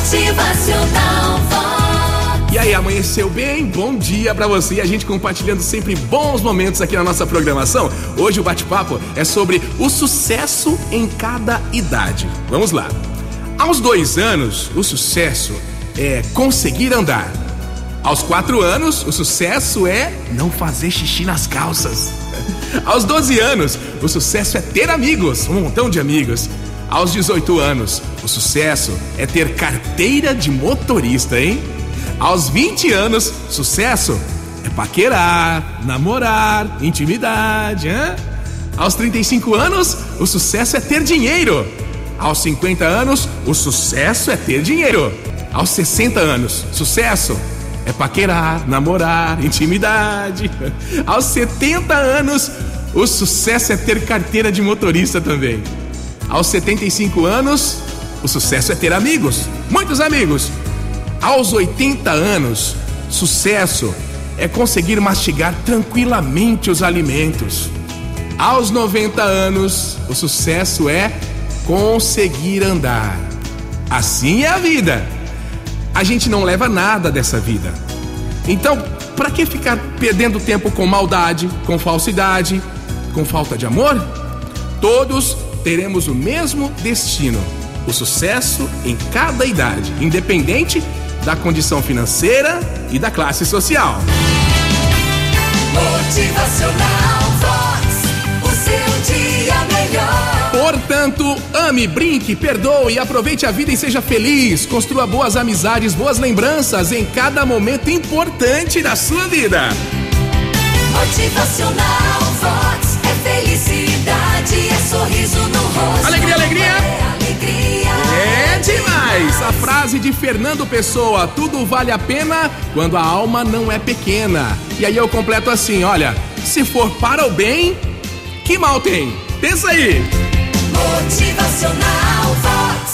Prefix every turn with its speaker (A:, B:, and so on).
A: Motivacional Vox.
B: E aí, amanheceu bem? Bom dia pra você e a gente compartilhando sempre bons momentos aqui na nossa programação. Hoje o bate-papo é sobre o sucesso em cada idade. Vamos lá. Aos dois anos, o sucesso é conseguir andar. Aos quatro anos, o sucesso é não fazer xixi nas calças. Aos 12 anos, o sucesso é ter amigos, um montão de amigos. Aos 18 anos, o sucesso é ter carteira de motorista, hein? Aos 20 anos, sucesso é paquerar, namorar, intimidade, hein? Aos 35 anos, o sucesso é ter dinheiro. Aos 50 anos, o sucesso é ter dinheiro. Aos 60 anos, sucesso é paquerar, namorar, intimidade. Aos 70 anos, o sucesso é ter carteira de motorista também. Aos 75 anos, o sucesso é ter amigos, muitos amigos. Aos 80 anos, sucesso é conseguir mastigar tranquilamente os alimentos. Aos 90 anos, o sucesso é conseguir andar. Assim é a vida. A gente não leva nada dessa vida. Então, para que ficar perdendo tempo com maldade, com falsidade, com falta de amor? Todos teremos o mesmo destino: o sucesso em cada idade, independente da condição financeira e da classe social.
A: Motivacional Vox. O seu dia melhor.
B: Portanto, ame, brinque, perdoe, aproveite a vida e seja feliz. Construa boas amizades, boas lembranças em cada momento importante da sua vida.
A: Motivacional
B: frase de Fernando Pessoa: tudo vale a pena quando a alma não é pequena. E aí eu completo assim: olha, se for para o bem, que mal tem? Pensa aí!
A: Motivacional Vox.